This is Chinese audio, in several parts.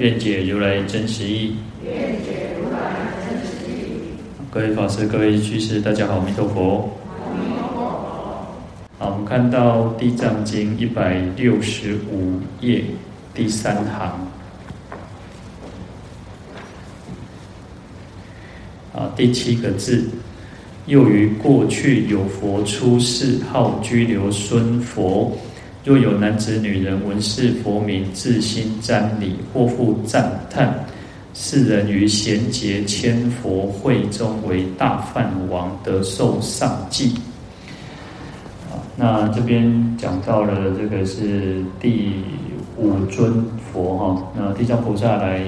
愿解如来真实义。愿解如来真实义。各位法师、各位居士，大家好，阿弥陀佛。阿弥陀佛。好，我们看到《地藏经》一百六十五页第三行。啊，第七个字。又于过去有佛出世，号拘留孙佛。若有男子女人闻是佛名，自心瞻礼，或复赞叹，世人于贤劫千佛会中为大梵王，得受上记。那这边讲到了这个是第五尊佛哈，那地藏菩萨来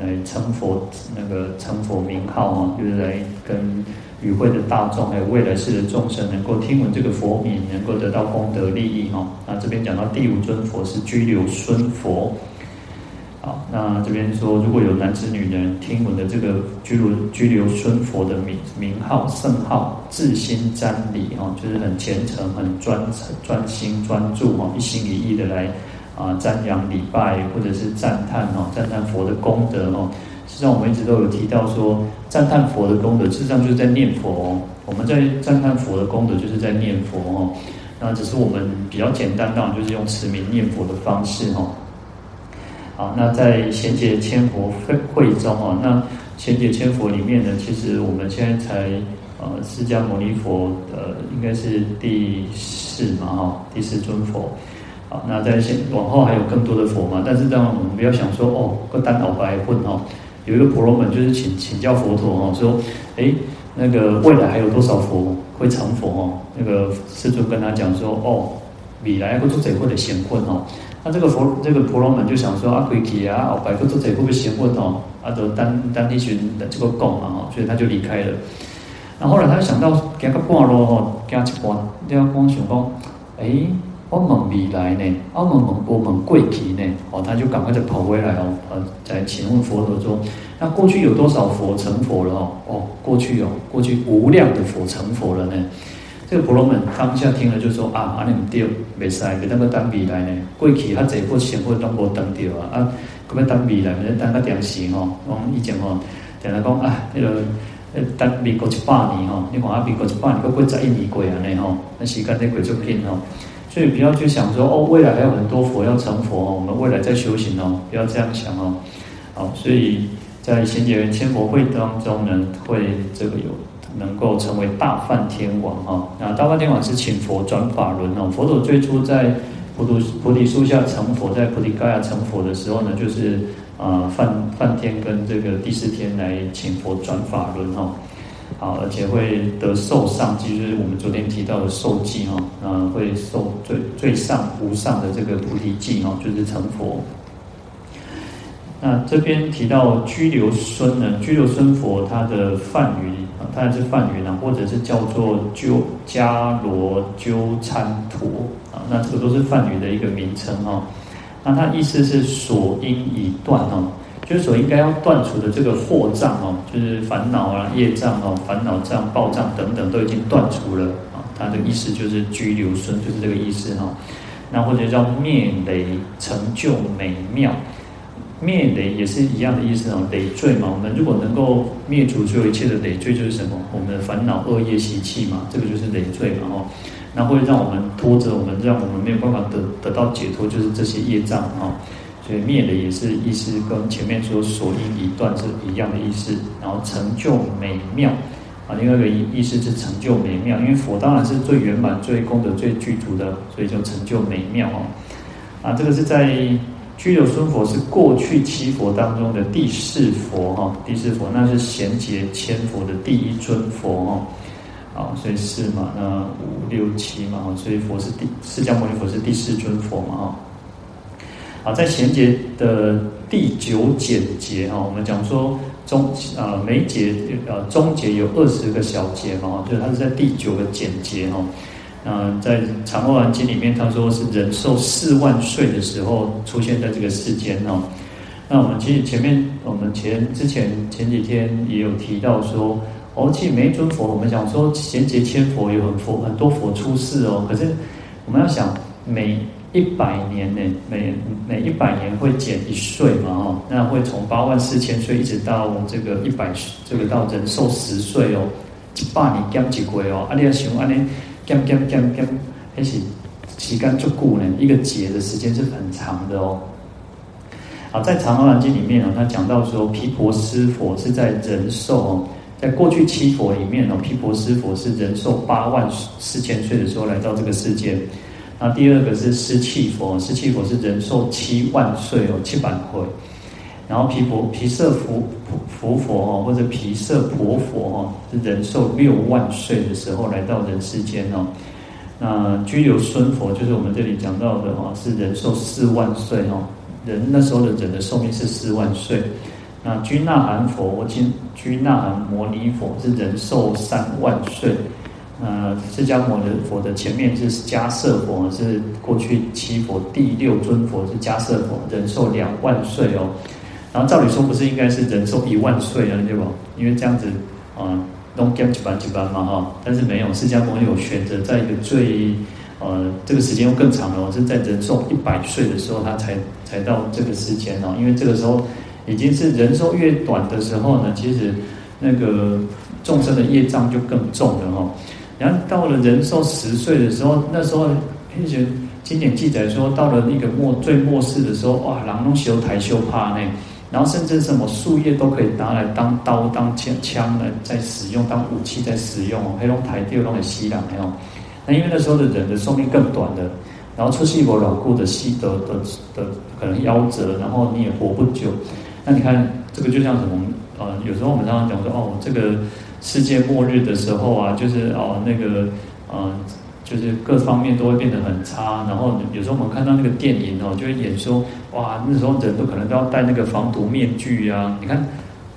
来称佛那个称佛名号哈，就是来跟。与会的大众，还有未来世的众生，能够听闻这个佛名，能够得到功德利益哈。那这边讲到第五尊佛是居留孙佛。好，那这边说，如果有男子女人听闻的这个居留居留孙佛的名名号圣号，自心瞻礼哈，就是很虔诚、很专专心专注哈，一心一意的来啊瞻仰礼拜，或者是赞叹哈，赞叹佛的功德哈。实际上，我们一直都有提到说，赞叹佛的功德，事实上就是在念佛哦。我们在赞叹佛的功德，就是在念佛哦。那只是我们比较简单，当然就是用持名念佛的方式哦。好，那在贤劫千佛会会中哦，那贤劫千佛里面呢，其实我们现在才呃，释迦牟尼佛呃，应该是第四嘛哈，第四尊佛。好，那在先往后还有更多的佛嘛，但是当然我们不要想说哦，个单老白混哦。有一个婆罗门就是请请教佛陀哦，说，诶，那个未来还有多少佛会成佛哦？那个世尊跟他讲说，哦，未来会做者会的贤困哦。那这个佛这个婆罗门就想说，啊，贵气啊，后白会做者会不会贤困哦？啊，就单单一群的这个供嘛哈，所以他就离开了。然后来他就想到，加个半路哦，加一半，你要光想讲，诶。我问未来呢？我问问我问过去呢？哦，他就赶快就跑回来哦，呃，在请问佛陀说：那过去有多少佛成佛了？哦，哦，过去哦，过去无量的佛成佛了呢。这个婆罗门当下听了就说：啊，阿弥陀佛，未使，别等个等未来呢。过去他这波先佛都无等到啊，啊，咁要等未来，咪等个点时吼。我们以前吼，定来讲啊，那个呃等民国一百年吼，你看啊，民国一百年，过过十一年过啊呢吼，那时间在过足紧吼。所以不要去想说哦，未来还有很多佛要成佛哦，我们未来在修行哦，不要这样想哦。好，所以在贤劫千佛会当中呢，会这个有能够成为大梵天王哈。那大梵天王是请佛转法轮哦。佛陀最初在菩提菩提树下成佛，在菩提伽亚成佛的时候呢，就是啊梵梵天跟这个帝释天来请佛转法轮哈。好，而且会得受上记，就是我们昨天提到的受记哈，嗯，会受最最上无上的这个菩提记哈，就是成佛。那这边提到居留孙呢，居留孙佛他的梵语啊，他是梵语呢，或者是叫做鸠迦罗鸠参陀啊，那这个都是梵语的一个名称哈。那他意思是所因已断哈。就是所应该要断除的这个惑障哦，就是烦恼啊、业障哦、烦恼障、报障等等都已经断除了啊。它的意思就是居留孙，就是这个意思哈。那或者叫灭累成就美妙，灭累也是一样的意思哦。累赘嘛，我们如果能够灭除所有一切的累赘，就是什么？我们的烦恼、恶业习气嘛，这个就是累赘嘛哈。那会让我们拖着我们，让我们没有办法得得到解脱，就是这些业障哈。所以灭的也是意思跟前面说所因已断是一样的意思，然后成就美妙啊，另外一个意意思是成就美妙，因为佛当然是最圆满、最功德最具足的，所以就成就美妙哦。啊，这个是在居留孙佛是过去七佛当中的第四佛哈，第四佛那是贤劫千佛的第一尊佛哈。啊，所以四嘛，那五六七嘛，所以佛是第释迦牟尼佛是第四尊佛嘛哈。好，在贤节的第九简节哈，我们讲说中啊每节呃中节有二十个小节嘛，就是它是在第九个简节哈。嗯，在《长阿含经》里面，他说是人寿四万岁的时候出现在这个世间哦。那我们其实前面我们前之前前几天也有提到说，哦，其实每尊佛，我们讲说贤劫千佛有很佛很多佛出世哦。可是我们要想，每一百年呢，每每一百年会减一岁嘛哦，那会从八万四千岁一直到这个一百这个到人寿十岁哦，一百年减几回哦，啊你要想啊你。减减减减，还是时间足够呢，一个劫的时间是很长的哦。啊，在《长阿含经》里面呢，他讲到说，毗婆尸佛是在人寿哦，在过去七佛里面哦，毗婆尸佛是人寿八万四千岁的时候来到这个世界。那第二个是尸弃佛，尸弃佛是人寿七万岁哦，七百回。然后皮婆皮色佛佛佛哦，或者皮色婆佛哦，是人寿六万岁的时候来到人世间哦。那居留孙佛就是我们这里讲到的哦，是人寿四万岁哦。人那时候的人的寿命是四万岁。那居那含佛或居居那含摩尼佛是人寿三万岁。那释迦牟尼佛的前面是迦叶佛，是过去七佛第六尊佛是迦叶佛，人寿两万岁哦。然后照理说不是应该是人寿一万岁啊，对吧？因为这样子啊，东减几班几班嘛哈。但是没有，释迦牟尼有选择在一个最呃这个时间又更长了，是在人寿一百岁的时候，他才才到这个时间哦。因为这个时候已经是人寿越短的时候呢，其实那个众生的业障就更重了哈。然后到了人寿十岁的时候，那时候并且经典记载说，到了那个末最末世的时候，哇，人拢修台修怕呢。然后甚至什么树叶都可以拿来当刀、当枪枪来在使用，当武器在使用哦。黑龙台地龙的西南还有，那因为那时候的人的寿命更短的，然后出世一老固的西德的的可能夭折，然后你也活不久。那你看这个就像什么？呃，有时候我们常常讲说，哦，这个世界末日的时候啊，就是哦那个呃。就是各方面都会变得很差，然后有时候我们看到那个电影哦，就会演说，哇，那时候人都可能都要戴那个防毒面具啊。你看，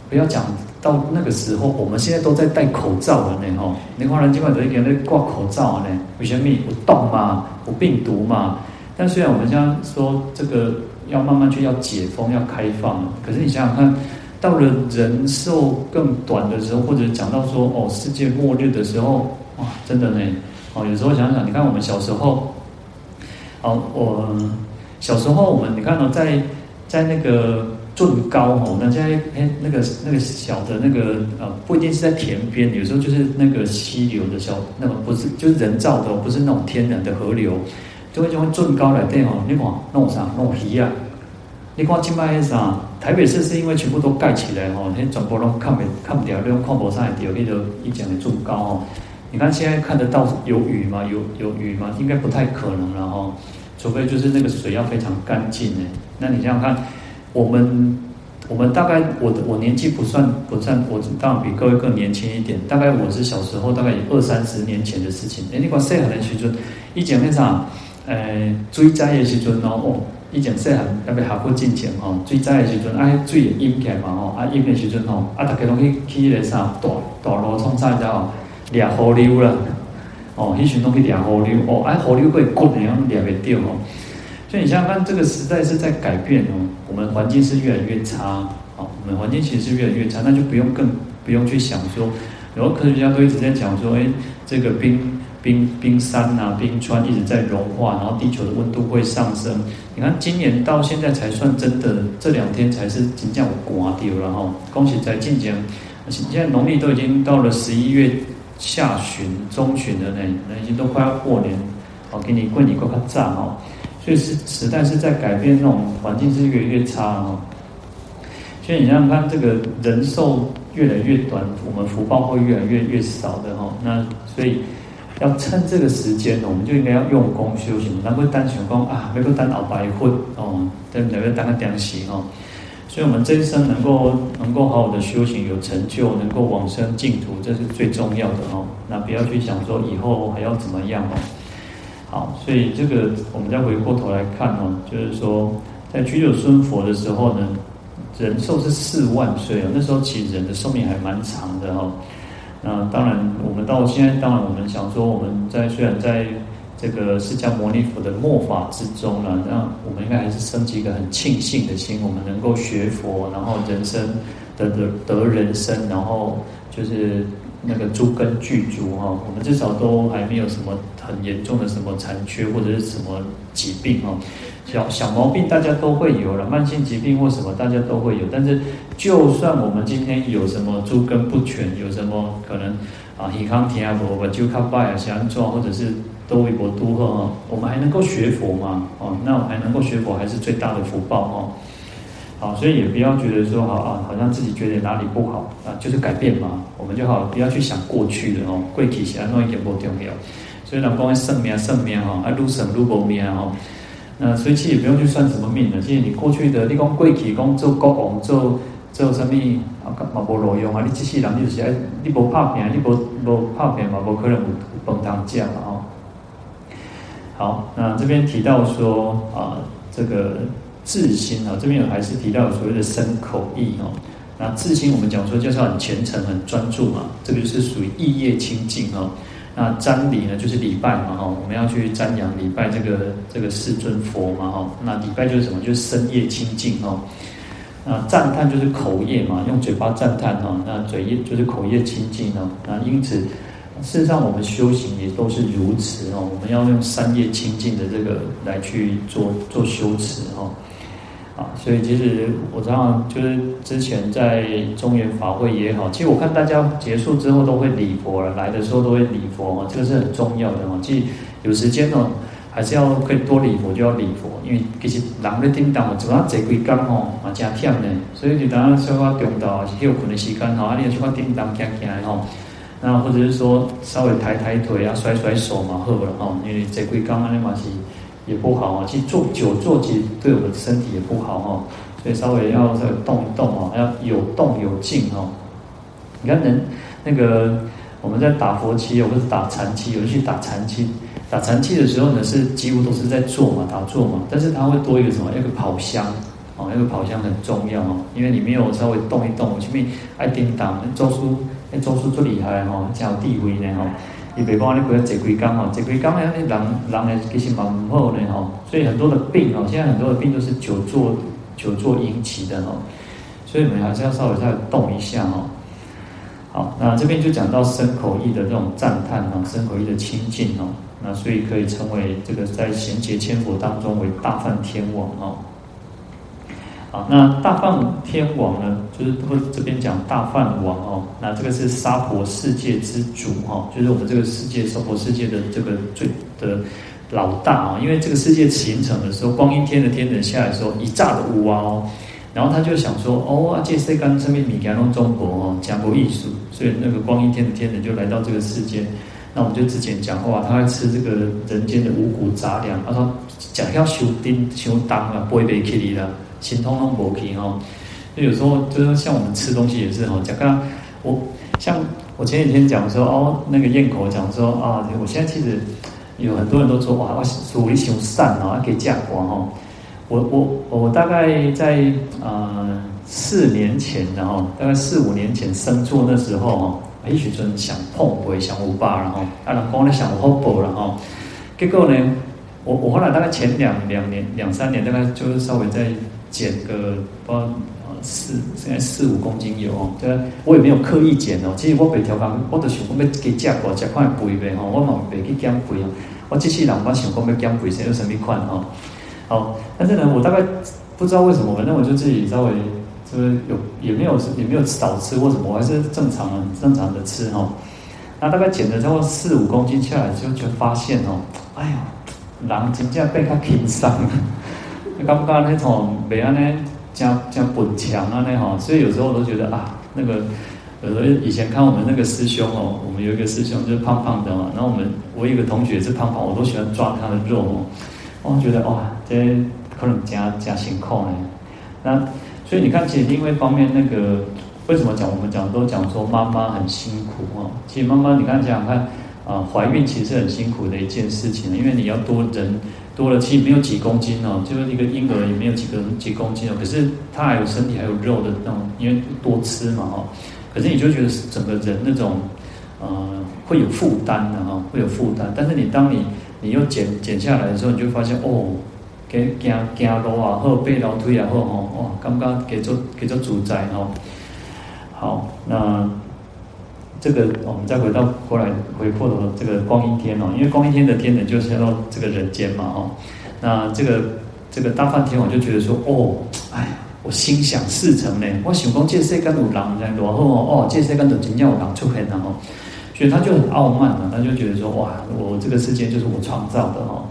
不要讲到那个时候，我们现在都在戴口罩了呢，吼。你看人今晚都给那挂口罩呢，为什么？不动嘛，不病毒嘛。但虽然我们现在说这个要慢慢去要解封、要开放，可是你想想看，到了人寿更短的时候，或者讲到说哦，世界末日的时候，哇，真的呢。哦，有时候想想，你看我们小时候，哦，我小时候我们你看到、哦、在在那个圳高哦，那在哎那个那个小的那个呃，不一定是在田边，有时候就是那个溪流的小，那个不是就是人造的，不是那种天然的河流，就会就会圳高来对哦，你看弄啥弄鱼啊？你看金麦啥？台北市是因为全部都盖起来哦，那全部都看不看不掉，那种看不上来掉，那个一讲的圳高哦。你看现在看得到有雨吗？有有雨吗？应该不太可能了哈，除非就是那个水要非常干净呢。那你想想看，我们我们大概我我年纪不算不算，我当然比各位更年轻一点。大概我是小时候，大概有二三十年前的事情。哎，你讲细汉的时阵，以前那啥，诶，水灾的时阵哦，以前细汉特别下过进前吼，水灾的时阵，哎，水淹起来嘛吼，啊淹的时阵吼，啊大家拢去去那个啥大大路冲啥子哦。抓河流啦，哦，以前拢去抓河流，哦，哎，河流会滚的，然后抓不掉哦。所以你想想看，这个时代是在改变哦，我们环境是越来越差，哦，我们环境其实是越来越差，那就不用更不用去想说，然后科学家都一直在讲说，哎，这个冰冰冰山啊，冰川一直在融化，然后地球的温度会上升。你看今年到现在才算真的，这两天才是真正有刮掉了哈。恭喜在进讲，现在农历都已经到了十一月。下旬、中旬了呢，那已经都快要过年，好，给你过年过个赞哦。所以是时代是在改变，那种环境是越来越差哦。所以你想想看，这个人寿越来越短，我们福报会越来越越少的哈。那所以要趁这个时间呢，我们就应该要用功修行，不会单想讲啊，没个单熬白混哦，对不对？要当个点心哦。所以，我们这一生能够能够好好的修行，有成就，能够往生净土，这是最重要的哦。那不要去想说以后还要怎么样哦。好，所以这个我们再回过头来看哦，就是说在居久孙佛的时候呢，人寿是四万岁啊，那时候其实人的寿命还蛮长的哦。那当然，我们到现在，当然我们想说，我们在虽然在这个释迦牟尼佛的末法之中呢，那我们应该还是升起一个很庆幸的心，我们能够学佛，然后人生得得得人生，然后就是那个诸根具足哈，我们至少都还没有什么很严重的什么残缺或者是什么疾病哦。小小毛病大家都会有了，慢性疾病或什么大家都会有。但是，就算我们今天有什么诸根不全，有什么可能啊，以康体啊，不不就靠拜啊，相状，或者是多维博都喝哈，我们还能够学佛嘛？哦，那我还能够学佛，还是最大的福报哦。好，所以也不要觉得说好啊，好像自己觉得哪里不好啊，就是改变嘛。我们就好不要去想过去的哦，过去是安弄一点不重要。所以老公讲算命算命哈，啊，愈算愈无命哈。那所以其实也不用去算什么命的，其实你过去的，你讲过去讲做国王做做什么啊，嘛无路用啊！你这世人就是爱，你无拍拼，你无无拍拼嘛，无可能有饭当食嘛哦。好，那这边提到说啊，这个自心啊，这边还是提到所谓的身口意哦。那自心我们讲说就是很虔诚、很专注嘛，这个就是属于意业清净哦。那瞻礼呢，就是礼拜嘛，哈，我们要去瞻仰礼拜这个这个世尊佛嘛，哈。那礼拜就是什么？就是身业清净哦。那赞叹就是口业嘛，用嘴巴赞叹哈。那嘴业就是口业清净哦。那因此，事实上我们修行也都是如此哦。我们要用三业清净的这个来去做做修持哈。所以其实我常常就是之前在中原法会也好，其实我看大家结束之后都会礼佛了，来的时候都会礼佛，这个是很重要的哈。其实有时间哦，还是要可以多礼佛就要礼佛，因为其实人的叮当嘛，主要坐几工哦，嘛真忝呢，所以就当然稍微中道休困的时间哈，啊，你要去看叮当行行的哈，那或者是说稍微抬抬腿啊，甩甩手嘛好了哈，因为坐几工啊，你嘛是。也不好啊，其实坐久坐其实对我们的身体也不好哈，所以稍微要这个动一动啊，要有动有静哈。你看人那个我们在打佛七，或者是打禅七，有人去打禅七，打禅七的时候呢，是几乎都是在坐嘛，打坐嘛，但是它会多一个什么？一个跑香哦，一个跑香很重要哦，因为你没有稍微动一动，前面爱叮当，周叔那周叔最厉害哈，才有地位呢哈。你别讲你不要坐几工哦，坐几工啊，那人人诶其实蛮唔好的吼，所以很多的病哦，现在很多的病都是久坐久坐引起的哦，所以我们还是要稍微再动一下哦。好，那这边就讲到身口意的这种赞叹啊，身口意的清净哦，那所以可以称为这个在贤劫千佛当中为大梵天王哦。啊，那大梵天王呢，就是不这边讲大梵王哦，那这个是娑婆世界之主哈，就是我们这个世界娑婆世界的这个最的老大啊，因为这个世界形成的时候，光阴天的天人下来的时候，一炸的乌啊哦，然后他就想说，哦，啊，这世间上面米干弄中国哦，讲过艺术，所以那个光阴天的天人就来到这个世界，那我们就之前讲话，他会吃这个人间的五谷杂粮，他说讲要修丁修当啊，不会被气离的。心通通不平哦，就有时候就是像我们吃东西也是哈，讲刚刚我像我前几天讲说哦，那个咽口讲说啊，我现在其实有很多人都说哇，我属于熊善啊，可以嫁过哈。我我我大概在呃四年前然后大概四五年前生错那时候哈，也许真想碰不会想我爸然后啊，老公咧想我好补然后，结果呢，我我后来大概前两两年两三年大概就是稍微在。减个不知道四现在四五公斤油哦，对，我也没有刻意减哦。其实我每条讲，我都想讲要给加过加块肥呗吼，我嘛袂去减肥哦。我机器人我想讲要减肥，谁有什么款哦？好，但是呢，我大概不知道为什么，反正我就自己稍微就是有也没有也没有少吃或什么，我还是正常的正常的吃哈。那大概减了差不多四五公斤下来，就就发现哦，哎呀，人真正被他轻伤。刚刚那种北安呢，加加本强啊那哈，所以有时候我都觉得啊，那个有时候以前看我们那个师兄哦，我们有一个师兄就是胖胖的嘛，然后我们我有一个同学也是胖胖，我都喜欢抓他的肉哦，我觉得哇，这可能加加辛苦呢。那所以你看，其实另外一方面，那个为什么讲我们讲都讲说妈妈很辛苦哦？其实妈妈你刚才想想看啊，怀孕其实很辛苦的一件事情，因为你要多人。多了，其实没有几公斤哦，就是一个婴儿也没有几个几公斤哦。可是他还有身体还有肉的那种，因为多吃嘛哈。可是你就觉得整个人那种呃会有负担的哈，会有负担。但是你当你你又减减下来的时候，你就发现哦，给行行路啊，或背楼梯啊，或吼哇，刚刚给做给做主宰哦。好，那。这个我们再回到过来回过头这个光阴天哦，因为光阴天的天人就是要到这个人间嘛哦，那这个这个大梵天王就觉得说哦，哎，我心想事成呢，我想讲这世间有人在多好哦，这世间都真正有人出现了哦，所以他就很傲慢了，他就觉得说哇，我这个世界就是我创造的哈，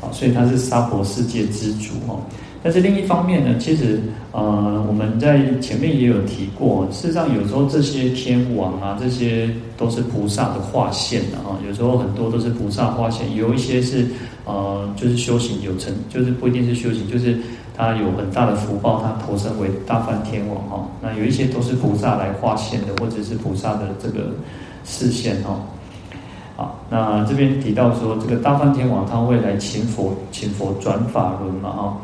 啊，所以他是娑婆世界之主哦。但是另一方面呢，其实呃，我们在前面也有提过，事实上有时候这些天王啊，这些都是菩萨的化现的啊。有时候很多都是菩萨化现，有一些是呃，就是修行有成，就是不一定是修行，就是他有很大的福报，他投身为大梵天王哈。那有一些都是菩萨来化现的，或者是菩萨的这个视线哈。好，那这边提到说，这个大梵天王他会来请佛，请佛转法轮嘛哈。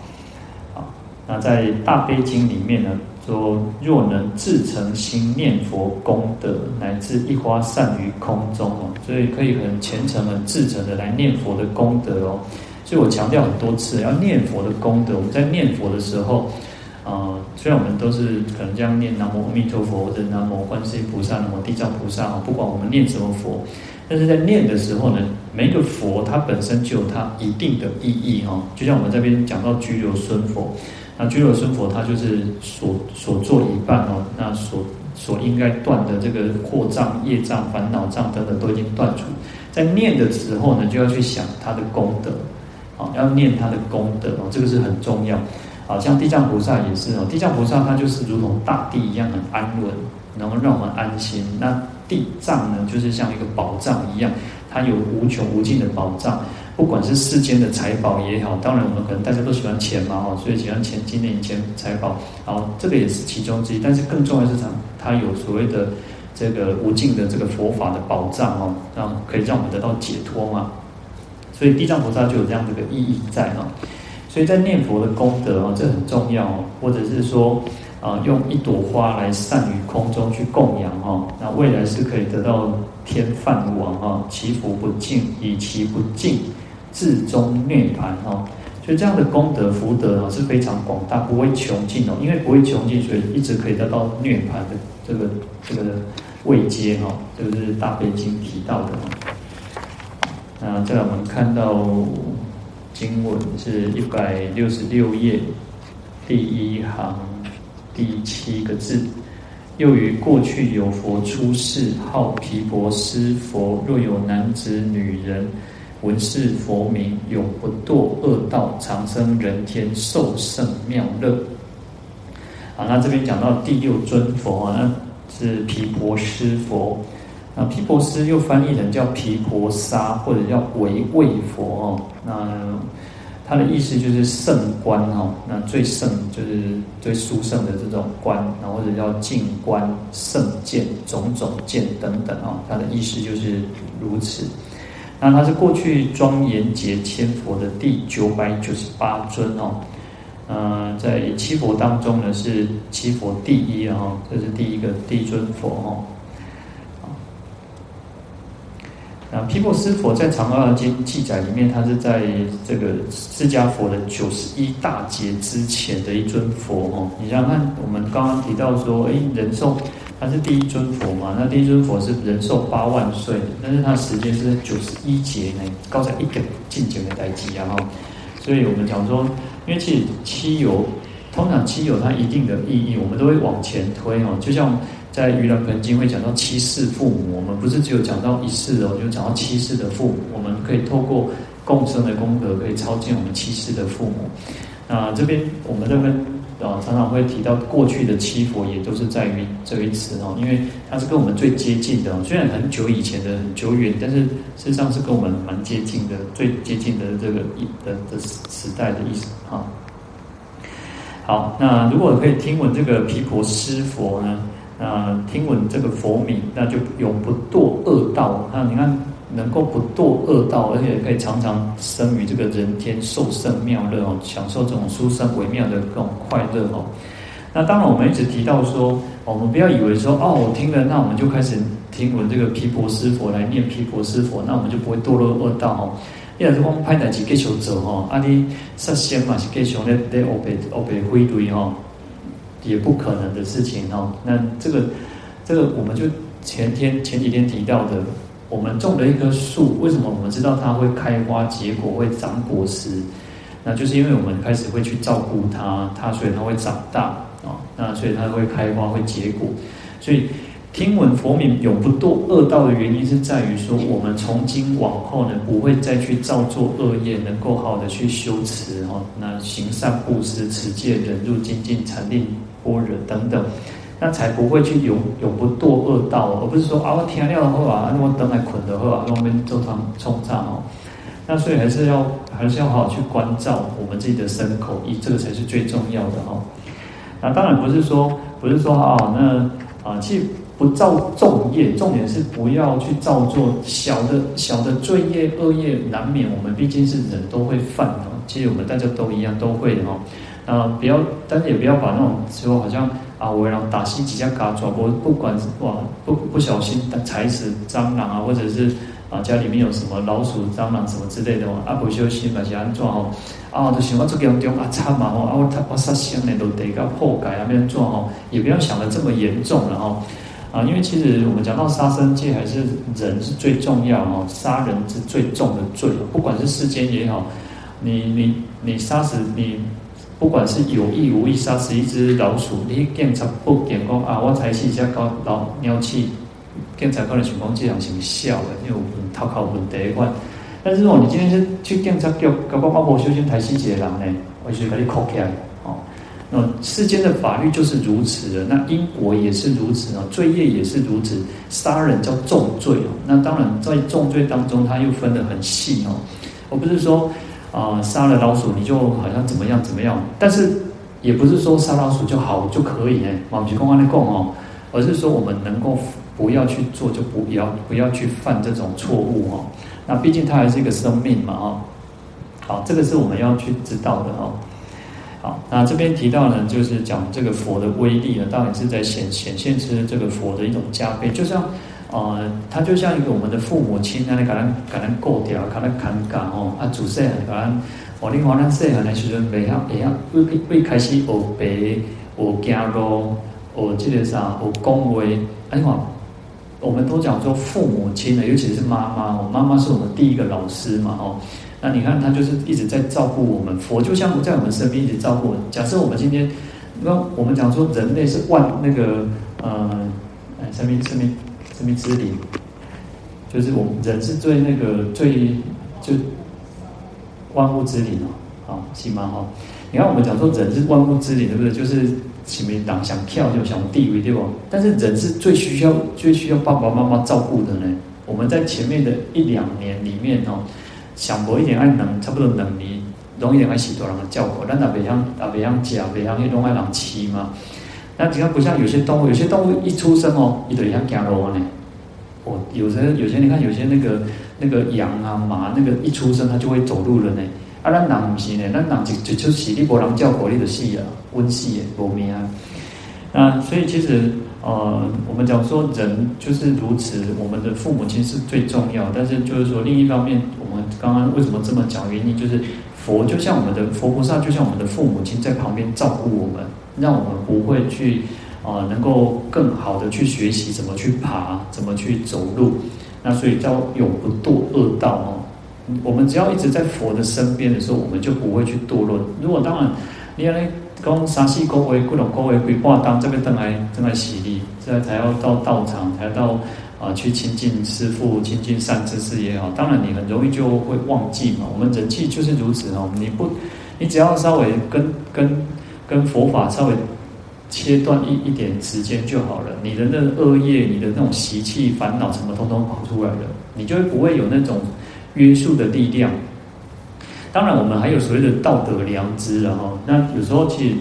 那在大悲经里面呢，说若能至诚心念佛功德，乃至一花散于空中哦，所以可以很虔诚、很至诚的来念佛的功德哦。所以我强调很多次，要念佛的功德。我们在念佛的时候，啊、虽然我们都是可能这样念南无阿弥陀佛或者南无观世音菩萨、南无地藏菩萨啊，不管我们念什么佛，但是在念的时候呢，每一个佛它本身就有它一定的意义哈。就像我们这边讲到居留孙佛。那居留孙佛，他就是所所作一半哦，那所所应该断的这个惑障、业障、烦恼障等等都已经断除。在念的时候呢，就要去想他的功德，啊，要念他的功德哦，这个是很重要。啊，像地藏菩萨也是哦，地藏菩萨他就是如同大地一样很安稳，能够让我们安心。那地藏呢，就是像一个宝藏一样，它有无穷无尽的宝藏。不管是世间的财宝也好，当然我们可能大家都喜欢钱嘛，哈，所以喜欢钱、金银、钱财宝，然后这个也是其中之一。但是更重要的是，它有所谓的这个无尽的这个佛法的宝藏哦，让可以让我们得到解脱嘛。所以地藏菩萨就有这样的一个意义在哈。所以在念佛的功德啊，这很重要哦，或者是说啊，用一朵花来散于空中去供养哈，那未来是可以得到天饭王哈，其福不尽，以其不尽。至终涅槃哦，所以这样的功德福德啊是非常广大，不会穷尽哦。因为不会穷尽，所以一直可以得到涅槃的这个这个位阶哈。这个是大悲经提到的。那再来我们看到经文是一百六十六页第一行第七个字，又于过去有佛出世，号毗婆尸佛。若有男子女人。闻是佛名，永不堕恶道，长生人天，受胜妙乐。啊，那这边讲到第六尊佛啊，是毗婆尸佛。那毗婆尸又翻译成叫毗婆沙，或者叫为畏佛哦。那它的意思就是圣观哦。那最圣就是最殊胜的这种观，然后或者叫净观、圣见、种种见等等啊。它的意思就是如此。那他是过去庄严劫千佛的第九百九十八尊哦，呃，在七佛当中呢是七佛第一啊，这是第一个第一尊佛哦。那毗婆尸佛在《长阿经》记载里面，他是在这个释迦佛的九十一大劫之前的一尊佛哦。你想想看，我们刚刚提到说，哎，人寿。他是第一尊佛嘛？那第一尊佛是人寿八万岁，但是他时间是九十一劫呢，高在一点进前的代际啊哈。所以我们讲说，因为其实七有，通常七有它一定的意义，我们都会往前推哦。就像在《盂兰盆经》会讲到七世父母，我们不是只有讲到一世哦，就讲到七世的父母，我们可以透过共生的功德，可以超荐我们七世的父母。那这边我们这边。啊，常常会提到过去的七佛，也都是在于这一词哦，因为它是跟我们最接近的。虽然很久以前的很久远，但是事实上是跟我们蛮接近的，最接近的这个一的的时时代的意思哈。好，那如果可以听闻这个毗婆尸佛呢，那听闻这个佛名，那就永不堕恶道。那你看能够不堕恶道，而且可以常常生于这个人天，受胜妙乐哦，享受这种殊胜微妙的这种快乐哦。那当然，我们一直提到说，我们不要以为说，哦，我听了，那我们就开始听闻这个毗婆尸佛来念毗婆尸佛，那我们就不会堕落恶道哦。因为我们拍代志继续做哈，啊，你杀仙嘛是继续咧咧恶被恶被毁对哈，也不可能的事情哈。那这个这个，我们就前天前几天提到的，我们种了一棵树，为什么我们知道它会开花结果，会长果实？那就是因为我们开始会去照顾它，它所以它会长大啊，那所以它会开花会结果，所以。听闻佛名永不堕恶道的原因是在于说，我们从今往后呢，不会再去造作恶业，能够好的去修持哦，那行善布施、持戒、忍辱、精进、禅定、般若等等，那才不会去永永不堕恶道，而不是说啊，我听了的话，那我等来捆的话，那我们做堂冲上哦。那所以还是要还是要好好去关照我们自己的身口意，这个才是最重要的哦。那当然不是说不是说啊，那啊去。不造重业，重点是不要去造作小的小的罪业恶业，难免我们毕竟是人都会犯的。其实我们大家都一样都会的哈。啊，不要，但是也不要把那种说好像啊，我让打死几下嘎抓，我不管哇，不不小心踩死蟑螂啊，或者是啊家里面有什么老鼠、蟑螂什么之类的啊，不小心把些安装哦，啊，就想到这个严重啊，惨嘛哦，啊我他我杀生呢都得个破改啊，变做哦，也不要想的这么严重了哈。啊，因为其实我们讲到杀生戒，还是人是最重要哦，杀人是最重的罪，不管是世间也好，你你你杀死你，不管是有意无意杀死一只老鼠，你检查不检讲啊，我才是一只高老鸟气，检查可能情况这样是笑的，因为我们讨考问题关。但是如果你今天是去检查叫搞不好我修行台细节人呢，我就给你扣起来。那世间的法律就是如此的，那因果也是如此啊，罪业也是如此。杀人叫重罪哦，那当然在重罪当中，它又分得很细哦。我不是说啊，杀了老鼠你就好像怎么样怎么样，但是也不是说杀老鼠就好就可以呢。毛主席公安的供哦，而是说我们能够不要去做，就不要不要去犯这种错误哦。那毕竟它还是一个生命嘛哦。好，这个是我们要去知道的哦。好，那这边提到呢，就是讲这个佛的威力呢，当然是在显显现出这个佛的一种加倍，就像，呃，他就像一个我们的父母亲，那你给他给他过掉，给他看讲哦，啊，祖先给他，我另外那细汉的时阵，未晓会晓，未未开始学白、学走路、学这个啥、学讲话，哎你看，我们都讲说父母亲呢，尤其是妈妈，哦妈妈是我们第一个老师嘛，哦。那你看，他就是一直在照顾我们。佛就像在我们身边一直照顾我们。假设我们今天，那我们讲说人类是万那个呃，生命生命生命之灵，就是我们人是最那个最就万物之灵哦，好，行吗？哈，你看我们讲说人是万物之灵，对不对？就是前面党想跳就想地位，对不？但是人是最需要最需要爸爸妈妈照顾的呢。我们在前面的一两年里面哦。想博一点爱能，差不多能力，容易点爱许多人的教口，但那北方啊北方家北方那种爱人骑嘛，那你看不像有些动物，有些动物一出生哦，一堆像走路呢。哦，有些有些你看有些那个那个羊啊马，那个一出生它就会走路了呢。啊，咱人不是呢，咱人就就就是你博人教口，你的死啊，温死的无命啊。那所以其实。呃，我们讲说人就是如此，我们的父母亲是最重要。但是就是说，另一方面，我们刚刚为什么这么讲？原因就是佛就像我们的佛菩萨，就像我们的父母亲在旁边照顾我们，让我们不会去啊、能够更好的去学习怎么去爬，怎么去走路。那所以叫永不堕恶道哦。我们只要一直在佛的身边的时候，我们就不会去堕落。如果当然，你看呢？讲三四个月、几六个月、几半当，这个等来等来洗礼，这才要到道场，才要到啊、去亲近师父、亲近善知识也好。当然，你很容易就会忘记嘛。我们人气就是如此哦。你不，你只要稍微跟跟跟佛法稍微切断一一点时间就好了。你的那恶业、你的那种习气、烦恼什么，通通跑出来了，你就不会有那种约束的力量。当然，我们还有所谓的道德良知了哈。那有时候其实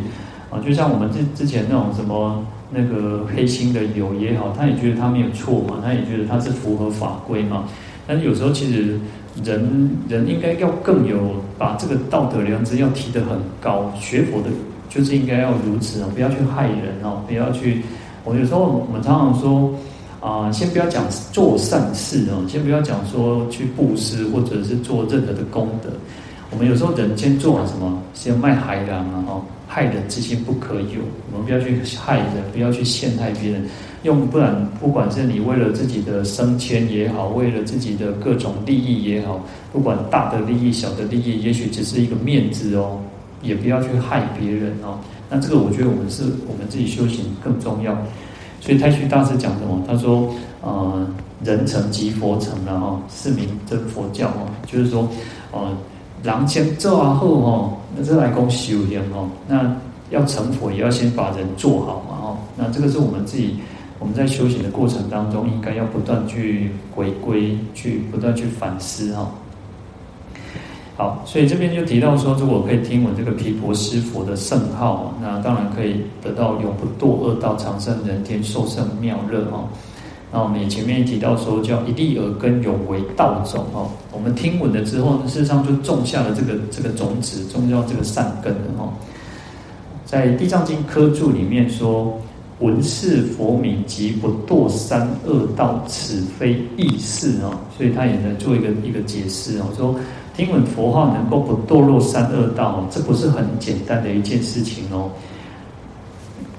啊，就像我们之之前那种什么那个黑心的友也好，他也觉得他没有错嘛，他也觉得他是符合法规嘛。但是有时候其实人人应该要更有把这个道德良知要提得很高，学佛的就是应该要如此啊，不要去害人哦，不要去。我有时候我们常常说啊、先不要讲做善事哦，先不要讲说去布施或者是做任何的功德。我们有时候人先做完什么？先卖害人啊！哈，害人之心不可有。我们不要去害人，不要去陷害别人。用不然，不管是你为了自己的升迁也好，为了自己的各种利益也好，不管大的利益、小的利益，也许只是一个面子哦，也不要去害别人哦。那这个我觉得我们是我们自己修行更重要。所以太虚大师讲什么？他说：呃，人成即佛成了哈，是名真佛教哦。就是说，呃。人先做好吼，那这来讲修行吼，那要成佛也要先把人做好嘛吼，那这个是我们自己我们在修行的过程当中，应该要不断去回归，去不断去反思哈。好，所以这边就提到说，如果可以听闻这个毗婆尸佛的圣号，那当然可以得到永不堕恶道、长生人天、受胜妙乐哈。那我们也前面提到说，叫一粒耳根永为道种哦。我们听闻了之后呢，事实上就种下了这个这个种子，种下这个善根的哦。在《地藏经》科注里面说：“闻是佛名，即不堕三恶道，此非易事哦。”所以他也在做一个一个解释哦，说听闻佛号能够不堕落三恶道，这不是很简单的一件事情哦。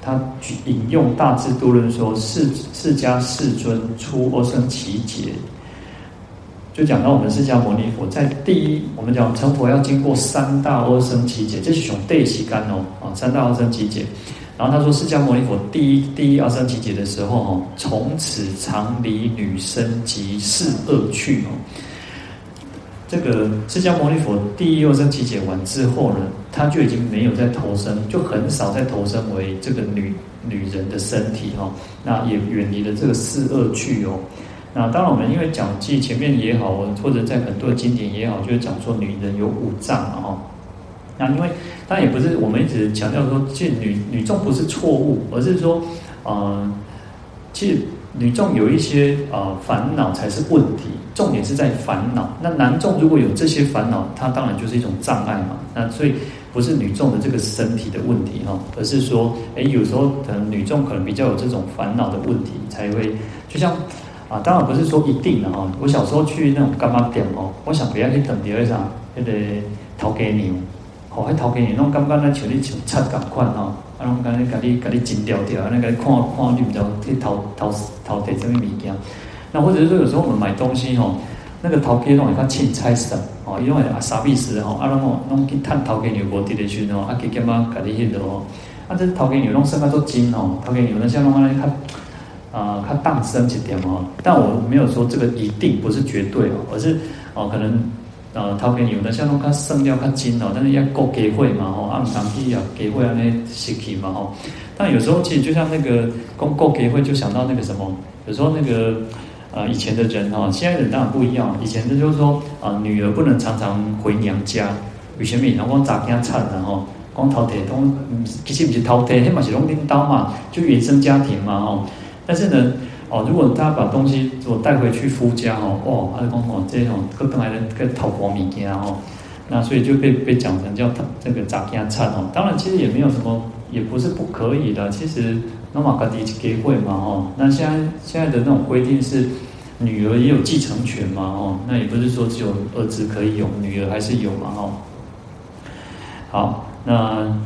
他引用《大智度论》说：“释释迦世尊出阿僧只劫，就讲到我们释迦牟尼佛在第一，我们讲成佛要经过三大阿僧只劫，这是从对起干哦啊，三大阿僧只劫。然后他说，释迦牟尼佛第一第一阿僧只劫的时候哦，从此常离女身及四恶趣哦。”这个释迦牟尼佛第一阿僧只劫完之后呢，他就已经没有再投生，就很少再投生为这个女女人的身体哈。那也远离了这个四恶趣哦。那当然，我们因为讲记前面也好，或者在很多经典也好，就是讲说女人有五脏嘛哈。那因为当然也不是我们一直强调说，这女女众不是错误，而是说，呃，其实。女众有一些啊烦恼才是问题，重点是在烦恼。那男众如果有这些烦恼，他当然就是一种障碍嘛。那所以不是女众的这个身体的问题哈，而是说，哎，有时候可能女众可能比较有这种烦恼的问题，才会就像啊，当然不是说一定的哈。我小时候去那种干妈店哦，我想不要去等第二场那个头家娘，哦，那头家娘那种柑柑那像你像擦咁款哈。啊，拢甲你、甲你、甲你剪掉掉，啊，那个看看你比较去淘淘淘点什么物件。那或者是说，有时候我们买东西吼，那个头家拢会较凊彩神哦，因为啊傻逼死吼，啊，拢哦拢去趁头家娘无伫咧时阵哦，啊，加减啊，甲你迄落，啊，这头家娘拢算较做精哦，头家娘那像拢安尼较啊较当生一点哦。但我没有说这个一定不是绝对哦，而是哦可能。呃，头家有的像拢较胜了较精哦，但是要过机会嘛吼，啊，唔当去啊，机会安尼失去嘛吼。但有时候其实就像那个公过机会，就想到那个什么，有时候那个呃以前的人哈，现在人当然不一样。以前的就是说啊、女儿不能常常回娘家，为什么？然后讲杂家产的吼，讲头家都其实不是头家，迄嘛是拢领导嘛，就原生家庭嘛吼。但是呢。哦，如果他把东西如果带回去夫家哦，哦，他就讲哦，这种各本来的个讨婆物件哦，那所以就被被讲成叫这个杂家产哦。当然，其实也没有什么，也不是不可以的。其实那么个地机会嘛哦，那现在现在的那种规定是女儿也有继承权嘛哦，那也不是说只有儿子可以有，女儿还是有嘛哦。好，那。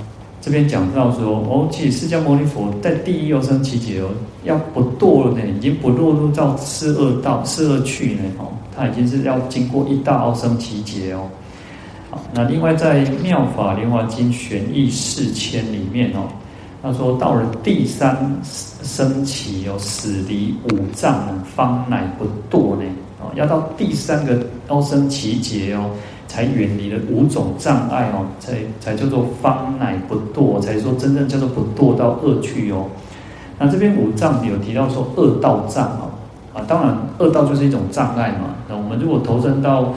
这边讲到说，哦，其实释迦牟尼佛在第一阿僧只劫哦，要不堕呢，已经不落入到四恶道、四恶趣呢，哦，他已经是要经过一大阿僧只劫哦。好，那另外在《妙法莲华经玄义四千》里面哦，他说到了第三僧只哦，死离五障方乃不堕呢，哦，要到第三个阿僧只劫哦。才远离了五种障碍哦，才才叫做方乃不堕，才说真正叫做不堕到恶趣哦。那这边五障有提到说恶道障哦，啊，当然恶道就是一种障碍嘛。那我们如果投身到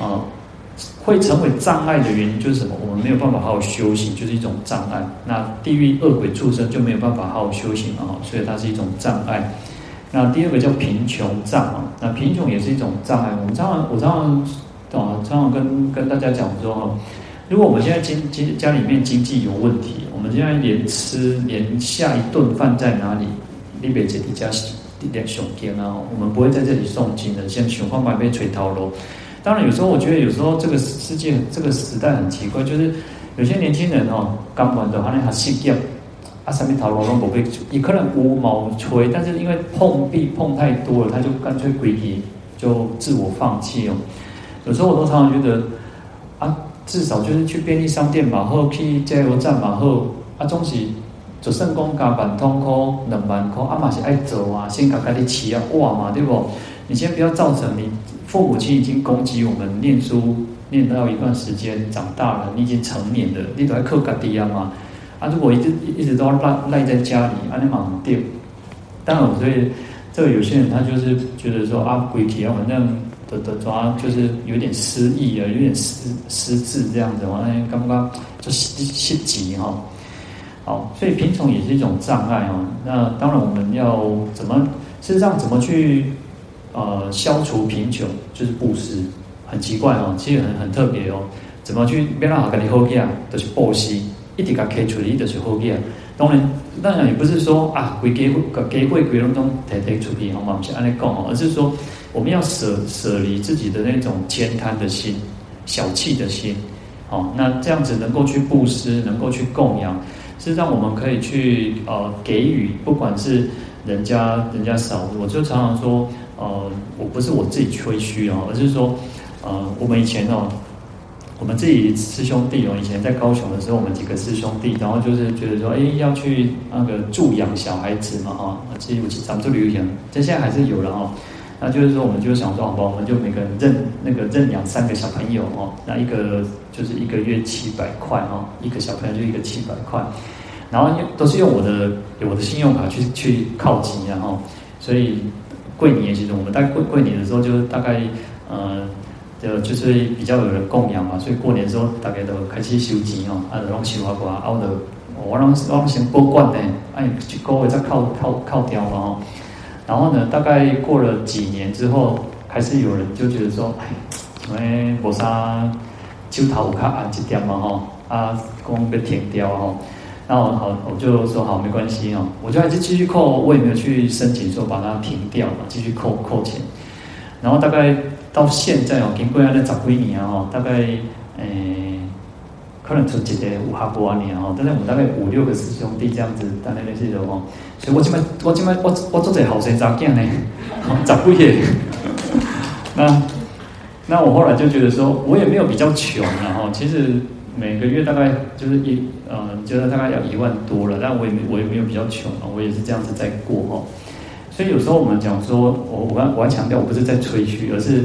啊，会成为障碍的原因就是什么？我们没有办法好好修行，就是一种障碍。那地狱恶鬼畜生就没有办法好好修行啊，所以它是一种障碍。那第二个叫贫穷障啊，那贫穷也是一种障碍。我们常常我常常啊常常跟跟大家讲说哈，如果我们现在经经家里面经济有问题，我们现在连吃连下一顿饭在哪里，你别姐弟家连熊天啊，我们不会在这里诵经的，像熊方白被锤头喽。当然有时候我觉得有时候这个世界这个时代很奇怪，就是有些年轻人哦，刚完的话呢，他信教。啊，上面头路拢无被，也可能无毛吹，但是因为碰壁碰太多了，他就干脆归体，就自我放弃哦。有时候我都常常觉得，啊，至少就是去便利商店嘛，或去加油站嘛，或啊，总是就算讲加万通箍两万块，啊嘛是爱走啊，先搞家己起啊，哇嘛，对不？你先不要造成你父母亲已经攻击我们念书念到一段时间，长大了，你已经成年了，你都要靠家己啊嘛。啊，如果一直一直都赖赖在家里，啊，你忙不掉。当然，所以这个有些人他就是觉得说啊，鬼体啊，反正的的抓就是有点失忆啊，有点失失智这样子，完了刚刚就失失急哈。好，所以贫穷也是一种障碍哦。那当然，我们要怎么事实上怎么去呃消除贫穷，就是布施。很奇怪哦，其实很很特别哦。怎么去别让好跟你好起啊，都是布施。一直给开出来的时候，当然，当然也不是说啊，会给会给会给拢总提提出去，好吗？不是按呢讲哦，而是说我们要舍舍离自己的那种慳贪的心、小气的心，哦，那这样子能够去布施，能够去供养，是让我们可以去呃给予，不管是人家人家少，我就常常说，呃，我不是我自己吹嘘哦，而是说，呃，我们以前哦。我们自己师兄弟哦，以前在高雄的时候，我们几个师兄弟，然后就是觉得说，哎，要去那个助养小孩子嘛，哈，自己咱们这里有养，这现在还是有了哈。那就是说，我们就想说，好吧，我们就每个人认那个认养三个小朋友哦，那一个就是一个月七百块哈，一个小朋友就一个七百块，然后都是用我的我的信用卡去去靠集，然后所以过年其实我们在过过年的时候，就大概呃。就就是比较有人供养嘛，所以过年的时候大家都开始收钱哦，啊，拢收花瓜，啊，我就我拢我拢先保管呢，哎，一个月再扣扣扣掉嘛吼。然后呢，大概过了几年之后，开始有人就觉得说，哎，因为无啥手头有较暗一点嘛哈，啊，讲被停掉哈。那我好，我就说好，没关系哦，我就还是继续扣，我也没有去申请说把它停掉嘛，继续扣扣钱。然后大概。到现在哦，经过安尼十几年哦，大概诶、可能出一个有下过年哦，但是我们大概五六个师兄弟这样子，大概那些人哦，所以我今麦我今麦我我做这后生查囝呢，十几个。那那我后来就觉得说，我也没有比较穷然后，其实每个月大概就是一呃，就是大概要一万多了，但我也没我也没有比较穷啊，我也是这样子在过哈。所以有时候我们讲说，我我刚我还强调，我不是在吹嘘，而是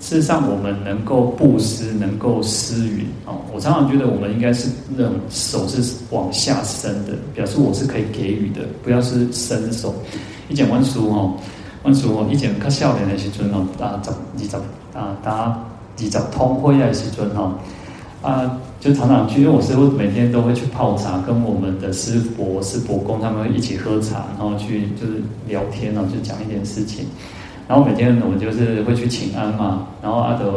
事实上我们能够布施，能够施予哦。我常常觉得我们应该是那种手是往下伸的，表示我是可以给予的，不要是伸手。以前温书哦，温书哦，以前较少年的时阵哦，啊十二十啊打二十通辉的时阵哦。啊，就常常去，因为我师父每天都会去泡茶，跟我们的师伯、师伯公他们一起喝茶，然后去就是聊天，然后就讲一点事情。然后每天我们就是会去请安嘛，然后阿德，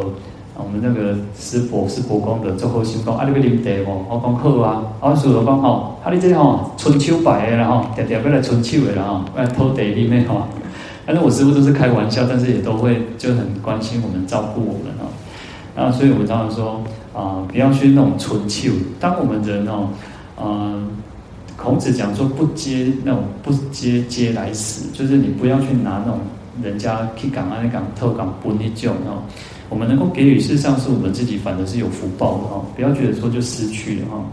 我们那个师伯、是伯公的最后心讲，啊，你要啉茶哦，我讲好啊，啊，师伯讲吼，啊，你这吼春秋白的然后点点要来春秋的然后来偷茶里面吼。反正我师傅都是开玩笑，但是也都会就很关心我们，照顾我们哦。啊，所以我常常说。啊，不要去那种春秋。当我们人哦，嗯、呃，孔子讲说不接那种不接嗟来死，就是你不要去拿那种人家去港啊、那港偷港不那种哦。我们能够给予，事实上是我们自己反而是有福报的哦。不要觉得说就失去了哈。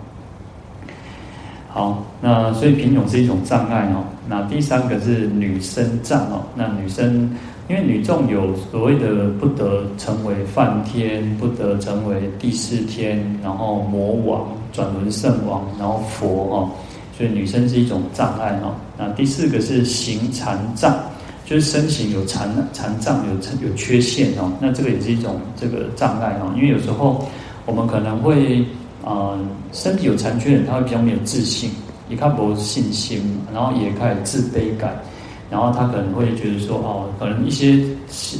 好，那所以贫穷是一种障碍哦。那第三个是女生障哦。那女生。因为女众有所谓的不得成为梵天，不得成为第四天，然后魔王转轮圣王，然后佛哈，所以女生是一种障碍哈。那第四个是行禅障，就是身形有残残障，有有缺陷哦。那这个也是一种这个障碍哈。因为有时候我们可能会啊、呃，身体有残缺的人，他会比较没有自信，也看不信心，然后也开始自卑感。然后他可能会觉得说，哦，可能一些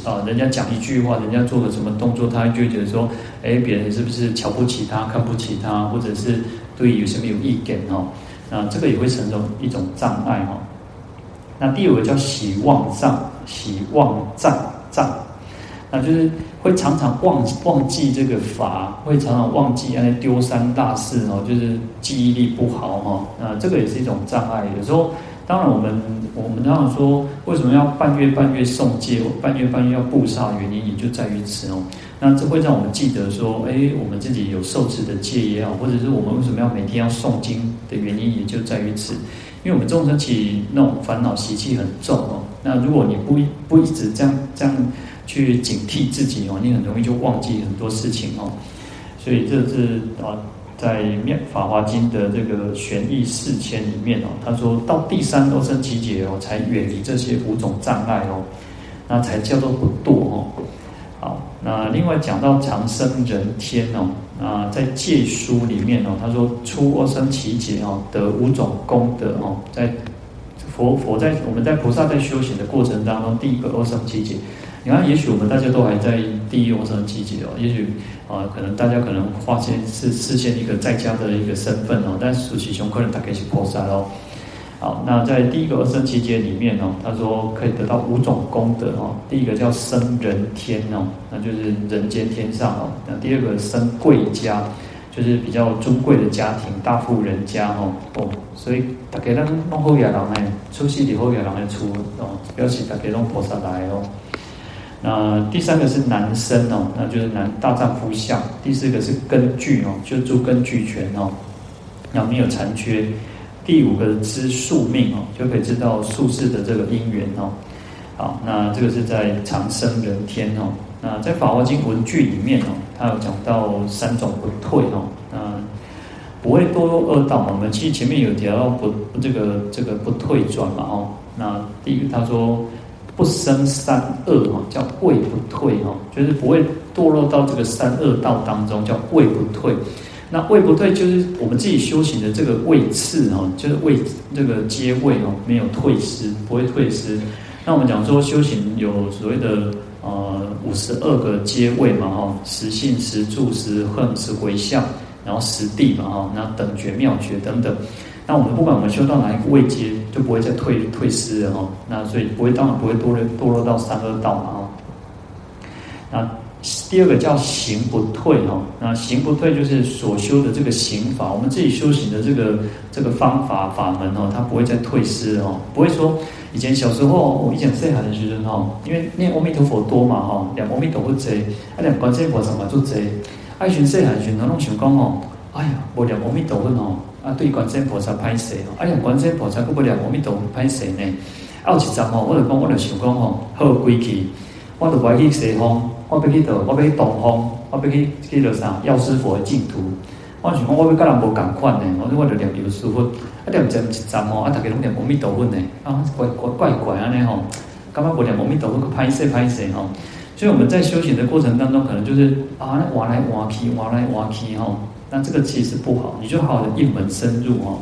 啊，人家讲一句话，人家做个什么动作，他就觉得说，哎，别人是不是瞧不起他，看不起他，或者是对有什么有意见哦？那这个也会成为一种障碍哈。那第二个叫喜妄障，喜妄障障，那就是会常常忘忘记这个法，会常常忘记那丢三大四哦，就是记忆力不好哈。那这个也是一种障碍，有时候。当然，我们我们当然说，为什么要半月半月诵戒，半月半月要布萨，原因也就在于此哦。那这会让我们记得说，哎，我们自己有受持的戒也好，或者是我们为什么要每天要诵经的原因，也就在于此。因为我们众生起那种烦恼习气很重哦。那如果你不不一直这样这样去警惕自己哦，你很容易就忘记很多事情哦。所以这是啊。在《妙法华经》的这个玄义四千里面哦，他说到第三阿僧只劫哦，才远离这些五种障碍哦，那才叫做不堕哦。好，那另外讲到长生人天哦，啊在戒书里面哦，他说出阿僧只劫哦，得五种功德哦，在佛佛在我们在菩萨在修行的过程当中，第一个阿僧只劫。你看，也许我们大家都还在第一阿僧只劫哦，也许啊，可能大家可能发现是实现一个在家的一个身份哦，但实际上可能大概是菩萨哦。好，那在第一个阿僧只劫里面哦，他说可以得到五种功德哦，第一个叫生人天哦，那就是人间天上哦，那第二个生贵家，就是比较尊贵的家庭，大富人家哦哦，所以大家拢拢好野人诶，出世里好野人诶出哦，表示大家拢菩萨来哦。那第三个是男身哦，那就是男大丈夫相。第四个是根具哦，就诸根俱全哦，那没有残缺。第五个知宿命哦，就可以知道宿世的这个因缘哦。好，那这个是在长生人天哦。那在法华经文句里面哦，它有讲到三种不退哦，那不会堕落恶道。我们其实前面有提到不这个这个不退转嘛哦。那第一个他说。不生三恶哈，叫位不退哈，就是不会堕落到这个三恶道当中，叫位不退。那位不退就是我们自己修行的这个位次哈，就是位这个阶位哦，没有退失，不会退失。那我们讲说修行有所谓的呃五十二个阶位嘛哈，十信、十住、十行、十回向，然后十地嘛哈，那等觉、妙觉等等。那我们不管我们修到哪一个位阶，就不会再退退失了哈。那所以不会，当然不会堕落堕落到三恶道嘛哈。那第二个叫行不退哈。那行不退就是所修的这个行法，我们自己修行的这个这个方法法门哦，它不会再退失哦。不会说以前小时候我以前细汉的时阵哈，因为念阿弥陀佛多嘛哈，念阿弥陀佛多，啊念观世音菩萨嘛做多，啊以前细汉时阵，拢想讲哦，哎呀，无念阿弥陀佛哦。啊，对观世音菩萨歹势哦，啊，连观世音菩萨佫不了阿弥陀佛歹势呢。啊，有一阵吼，我就讲，我就想讲吼，好归去，我就不去西方，我要去到，我要去东方，我要去去到啥？药师佛的净土。我想讲，我要甲人无共款呢，我我就念药师佛。啊，念一阵一阵吼，啊，大家拢念阿弥陀佛呢，啊，怪怪怪怪安尼吼，感觉不念阿弥陀佛佫歹势歹势吼。所以我们在修行的过程当中，可能就是啊，换来换去，换来换去吼。那这个其实不好，你就好好的一门深入哦。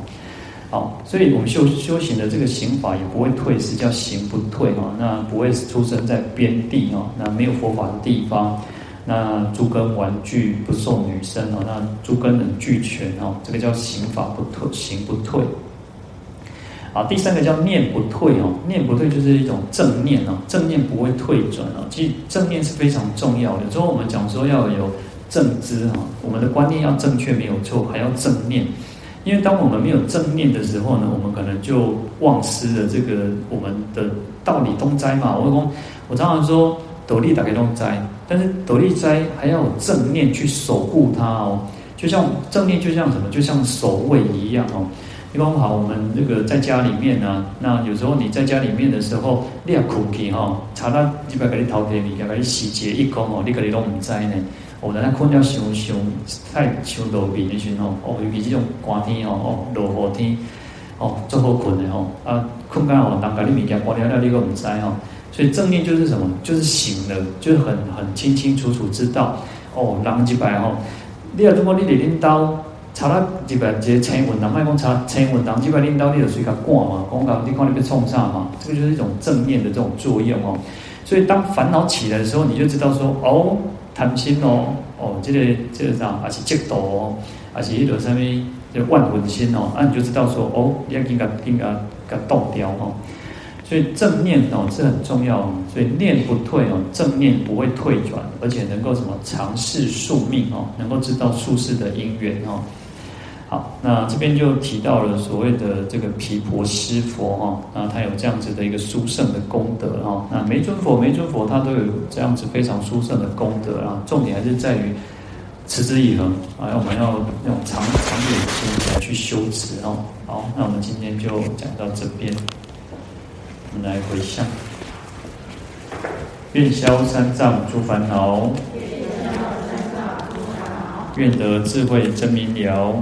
好，所以我们修修行的这个行法也不会退失，叫行不退哈。那不会出生在边地哦，那没有佛法的地方，那诸根顽具不受女生哦，那诸根能俱全哦，这个叫行法不退，行不退。好，第三个叫念不退哦，念不退就是一种正念哦，正念不会退转哦。其实正念是非常重要的，有时候我们讲说要有。正知哈，我们的观念要正确没有错，还要正念。因为当我们没有正念的时候呢，我们可能就忘失了这个我们的道理东斋嘛。我讲，我常常说斗笠打开东斋，但是斗笠斋还要有正念去守护它哦。就像正念，就像什么？就像守卫一样哦。比方好，我们这个在家里面呢，那有时候你在家里面的时候，你要苦气哈，查到几百个你头皮里，要给你洗劫一空哦，你可能都唔知呢。我们在困了想想太想落眠的时候哦，尤其这种寒天哦，哦落雨天哦，最好困的吼啊，困觉哦，人家你物件关了了，你个唔知吼，所以正念就是什么？就是醒了，就是很很清清楚楚知道哦，人一摆吼，你若如果你伫恁兜查到这个这些青文，人卖讲查青文，人这个领导你就随个挂嘛，讲讲你看你被冲上嘛，这个就是一种正面的这种作用哦。所以当烦恼起来的时候，你就知道说哦，贪心哦，哦，这个这个啥，还是嫉妒哦，还是一种什么就万魂心哦，啊，你就知道说哦，你要应该应该给动掉哦。所以正念哦是很重要，所以念不退哦，正念不会退转，而且能够什么尝试宿命哦，能够知道宿世的因缘哦。好，那这边就提到了所谓的这个毗婆尸佛哈，那他有这样子的一个殊胜的功德哈。那每尊佛每尊佛他都有这样子非常殊胜的功德啊。重点还是在于持之以恒啊，我们要用长长远心来去修持哦。好，那我们今天就讲到这边，我们来回向，愿消三障诸烦恼，愿得智慧真明了。